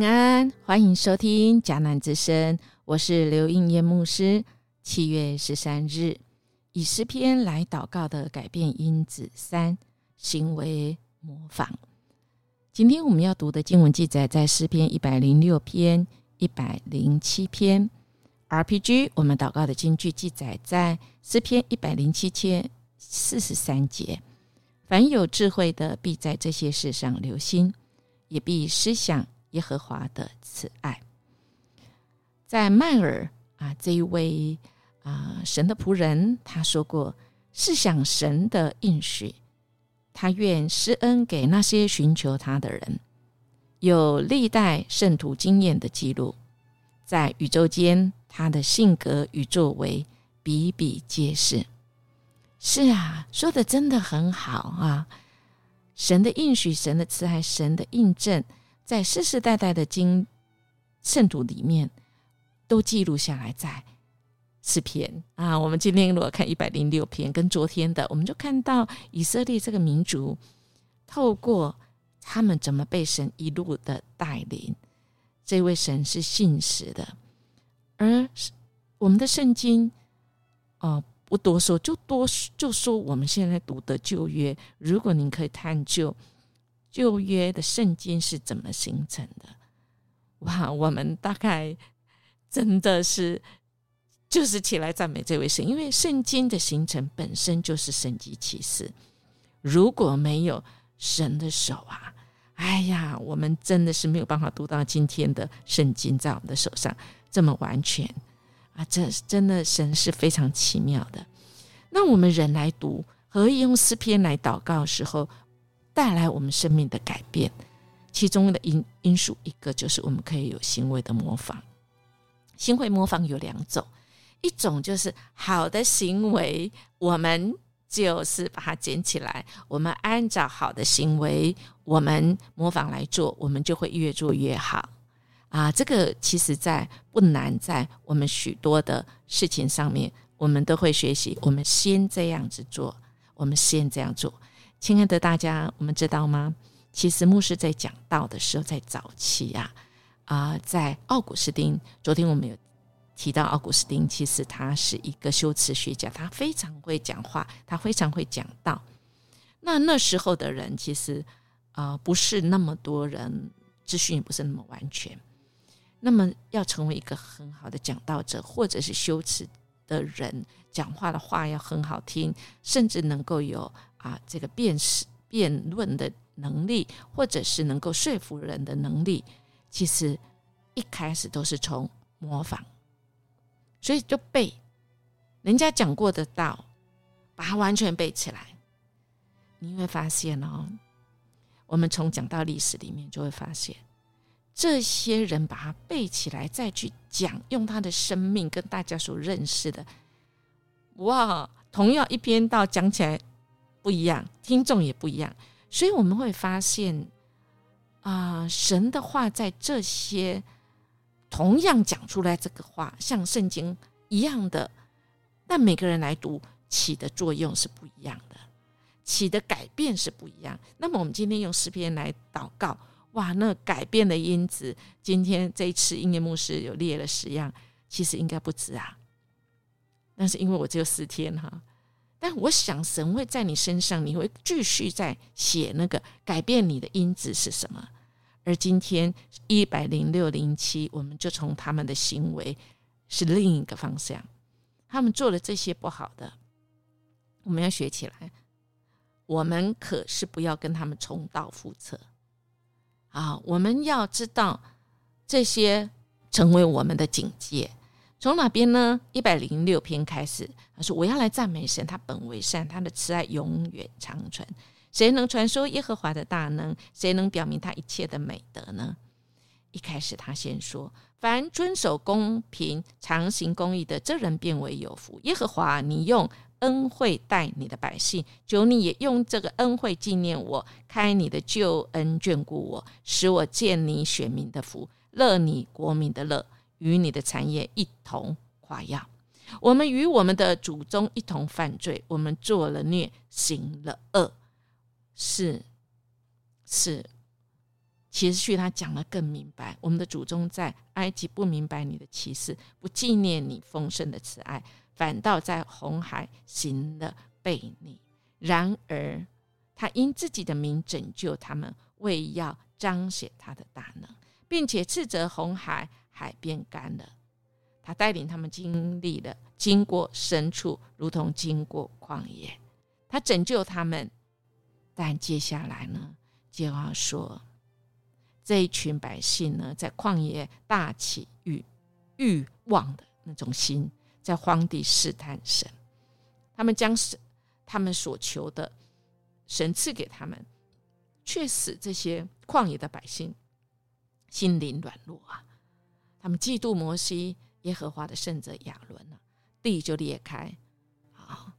平安，欢迎收听迦南之声，我是刘应燕牧师。七月十三日，以诗篇来祷告的改变因子三，行为模仿。今天我们要读的经文记载在诗篇一百零六篇、一百零七篇。RPG，我们祷告的经句记载在诗篇一百零七篇四十三节。凡有智慧的，必在这些事上留心，也必思想。耶和华的慈爱，在迈尔啊这一位啊神的仆人，他说过：“是想神的应许，他愿施恩给那些寻求他的人。”有历代圣徒经验的记录，在宇宙间，他的性格与作为比比皆是。是啊，说的真的很好啊！神的应许，神的慈爱，神的印证。在世世代代的经圣徒里面，都记录下来在诗篇啊。我们今天如果看一百零六篇，跟昨天的，我们就看到以色列这个民族，透过他们怎么被神一路的带领，这位神是信实的。而我们的圣经，哦，不多说，就多就说我们现在读的旧约，如果您可以探究。旧约的圣经是怎么形成的？哇，我们大概真的是就是起来赞美这位神，因为圣经的形成本身就是神迹启示。如果没有神的手啊，哎呀，我们真的是没有办法读到今天的圣经在我们的手上这么完全啊！这真的神是非常奇妙的。那我们人来读，可以用诗篇来祷告的时候。带来我们生命的改变，其中的因因素一个就是我们可以有行为的模仿。行为模仿有两种，一种就是好的行为，我们就是把它捡起来，我们按照好的行为，我们模仿来做，我们就会越做越好啊！这个其实在不难，在我们许多的事情上面，我们都会学习。我们先这样子做，我们先这样做。亲爱的大家，我们知道吗？其实牧师在讲道的时候，在早期啊，啊，在奥古斯丁，昨天我们有提到奥古斯丁，其实他是一个修辞学家，他非常会讲话，他非常会讲道。那那时候的人，其实啊，不是那么多人，资讯也不是那么完全。那么要成为一个很好的讲道者，或者是修辞的人，讲话的话要很好听，甚至能够有。啊，这个辩识、辩论的能力，或者是能够说服人的能力，其实一开始都是从模仿，所以就背人家讲过的道，把它完全背起来。你会发现哦，我们从讲到历史里面就会发现，这些人把它背起来，再去讲，用他的生命跟大家所认识的，哇，同样一篇道讲起来。不一样，听众也不一样，所以我们会发现，啊，神的话在这些同样讲出来这个话，像圣经一样的，但每个人来读起的作用是不一样的，起的改变是不一样。那么我们今天用诗篇来祷告，哇，那改变的因子，今天这一次音乐牧师有列了十样，其实应该不止啊，但是因为我只有四天哈。但我想，神会在你身上，你会继续在写那个改变你的因子是什么。而今天一百零六零七，我们就从他们的行为是另一个方向，他们做了这些不好的，我们要学起来。我们可是不要跟他们重蹈覆辙啊！我们要知道这些成为我们的警戒。从哪边呢？一百零六篇开始，他说：“我要来赞美神，他本为善，他的慈爱永远长存。谁能传说耶和华的大能？谁能表明他一切的美德呢？”一开始，他先说：“凡遵守公平、常行公义的，这人变为有福。耶和华，你用恩惠待你的百姓，求你也用这个恩惠纪念我，开你的救恩眷顾我，使我见你选民的福，乐你国民的乐。”与你的产业一同夸耀，我们与我们的祖宗一同犯罪，我们做了孽，行了恶，是是，其实序他讲的更明白，我们的祖宗在埃及不明白你的启示，不纪念你丰盛的慈爱，反倒在红海行了悖逆。然而他因自己的名拯救他们，为要彰显他的大能，并且斥责红海，海变干了。他带领他们经历了经过深处，如同经过旷野。他拯救他们，但接下来呢，就要说这一群百姓呢，在旷野大起欲欲望的那种心，在荒地试探神。他们将神他们所求的神赐给他们，却使这些旷野的百姓心灵软弱啊！他们嫉妒摩西。耶和华的圣者亚伦啊，地就裂开，啊，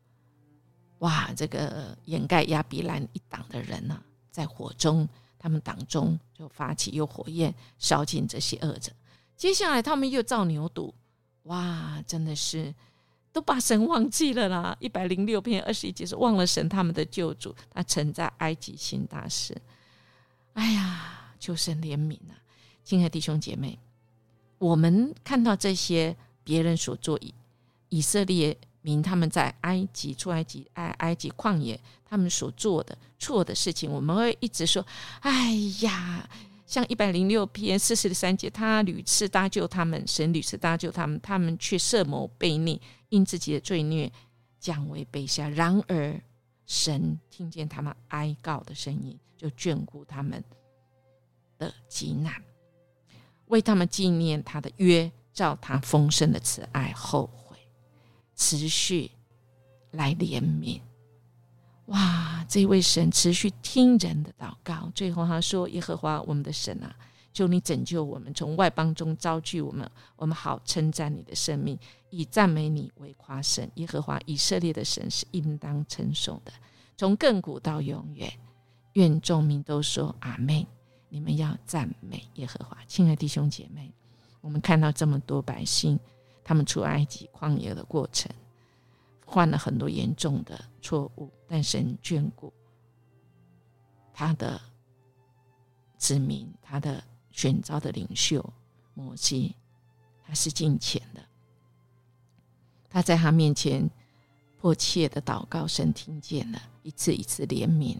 哇！这个掩盖亚比兰一党的人呢，在火中，他们党中就发起有火焰烧尽这些恶者。接下来他们又造牛犊，哇！真的是都把神忘记了啦！一百零六篇二十一节是忘了神他们的救主，他曾在埃及行大事。哎呀，求神怜悯啊！亲爱弟兄姐妹。我们看到这些别人所做以以色列民他们在埃及出埃及埃埃及旷野他们所做的错的事情，我们会一直说：“哎呀，像一百零六篇四十三节，他屡次搭救他们，神屡次搭救他们，他们却设谋悖逆，因自己的罪孽降为卑下。然而神听见他们哀告的声音，就眷顾他们的极难。”为他们纪念他的约，照他丰盛的慈爱后悔，持续来怜悯。哇！这位神持续听人的祷告。最后他说：“耶和华我们的神啊，求你拯救我们，从外邦中招聚我们，我们好称赞你的生命，以赞美你为夸胜。耶和华以色列的神是应当称颂的，从亘古到永远。愿众民都说阿门。”你们要赞美耶和华，亲爱的弟兄姐妹，我们看到这么多百姓，他们出埃及旷野的过程，犯了很多严重的错误，但神眷顾他的子民，他的选召的领袖摩西，他是敬虔的，他在他面前迫切的祷告，神听见了，一次一次怜悯。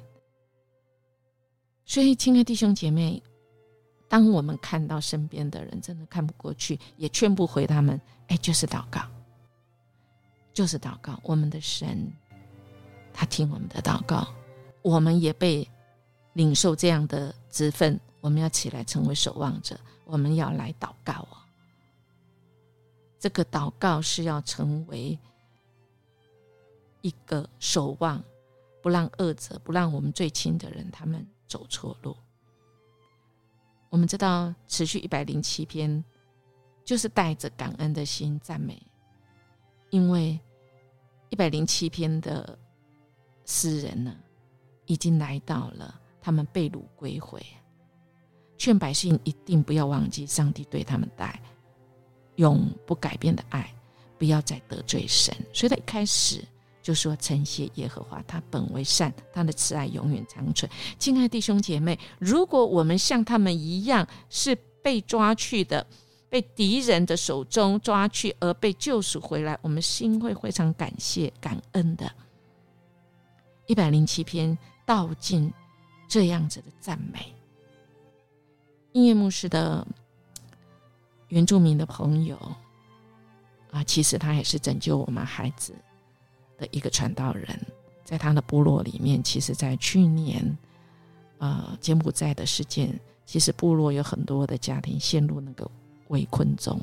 所以，亲爱的弟兄姐妹，当我们看到身边的人真的看不过去，也劝不回他们，哎，就是祷告，就是祷告。我们的神，他听我们的祷告，我们也被领受这样的职分，我们要起来成为守望者，我们要来祷告哦。这个祷告是要成为一个守望，不让恶者，不让我们最亲的人，他们。走错路，我们知道持续一百零七篇，就是带着感恩的心赞美，因为一百零七篇的诗人呢，已经来到了他们被掳归回，劝百姓一定不要忘记上帝对他们带永不改变的爱，不要再得罪神。所以他一开始。就说：“称谢耶和华，他本为善，他的慈爱永远长存。”亲爱弟兄姐妹，如果我们像他们一样是被抓去的，被敌人的手中抓去而被救赎回来，我们心会非常感谢、感恩的。一百零七篇道尽这样子的赞美。音乐牧师的原住民的朋友啊，其实他也是拯救我们孩子。的一个传道人，在他的部落里面，其实，在去年，呃，柬埔寨的事件，其实部落有很多的家庭陷入那个围困中。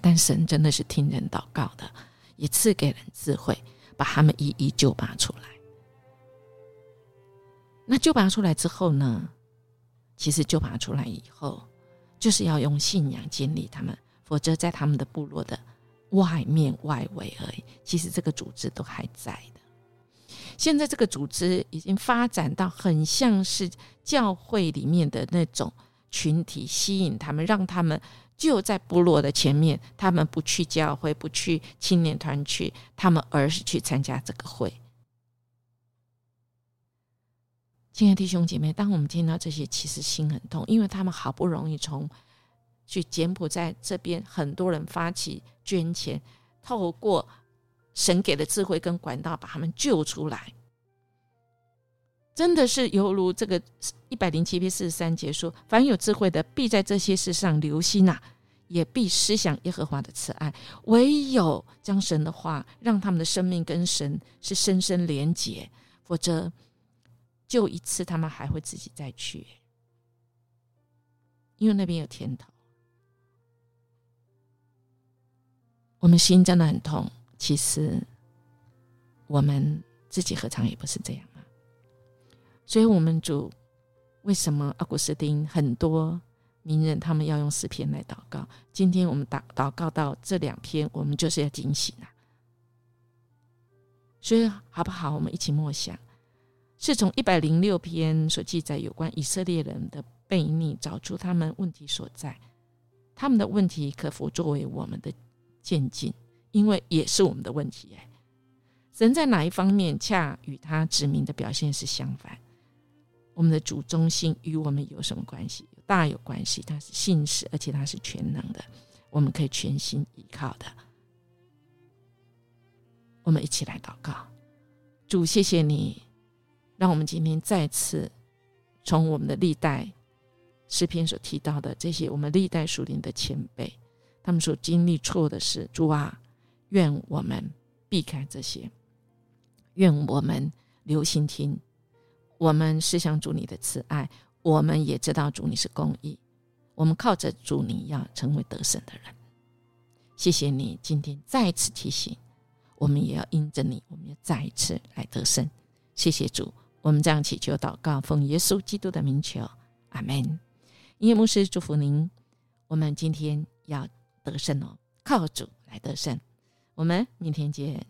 但神真的是听人祷告的，也赐给人智慧，把他们一一救拔出来。那救拔出来之后呢？其实救拔出来以后，就是要用信仰建立他们，否则在他们的部落的。外面外围而已，其实这个组织都还在的。现在这个组织已经发展到很像是教会里面的那种群体，吸引他们，让他们就在部落的前面。他们不去教会，不去青年团去，他们而是去参加这个会。亲爱的弟兄姐妹，当我们听到这些，其实心很痛，因为他们好不容易从去柬埔寨这边，很多人发起捐钱，透过神给的智慧跟管道，把他们救出来。真的是犹如这个一百零七篇四十三节说：“凡有智慧的，必在这些事上留心呐，也必思想耶和华的慈爱。唯有将神的话，让他们的生命跟神是深深连结，否则。”就一次，他们还会自己再去，因为那边有甜头。我们心真的很痛。其实，我们自己何尝也不是这样啊？所以，我们主为什么阿古斯丁很多名人他们要用诗篇来祷告？今天我们祷祷告到这两篇，我们就是要警醒啊！所以，好不好？我们一起默想。是从一百零六篇所记载有关以色列人的悖逆，找出他们问题所在。他们的问题可否作为我们的渐进？因为也是我们的问题哎。神在哪一方面恰与他指明的表现是相反？我们的主中心与我们有什么关系？大有关系。他是信实，而且他是全能的，我们可以全心依靠的。我们一起来祷告，主，谢谢你。让我们今天再次从我们的历代诗篇所提到的这些，我们历代属灵的前辈，他们所经历错的事，主啊，愿我们避开这些，愿我们留心听，我们思想主你的慈爱，我们也知道主你是公义，我们靠着主你要成为得胜的人。谢谢你今天再次提醒，我们也要因着你，我们要再一次来得胜。谢谢主。我们这样祈求祷告，奉耶稣基督的名求，阿门。音乐牧师祝福您。我们今天要得胜哦，靠主来得胜。我们明天见。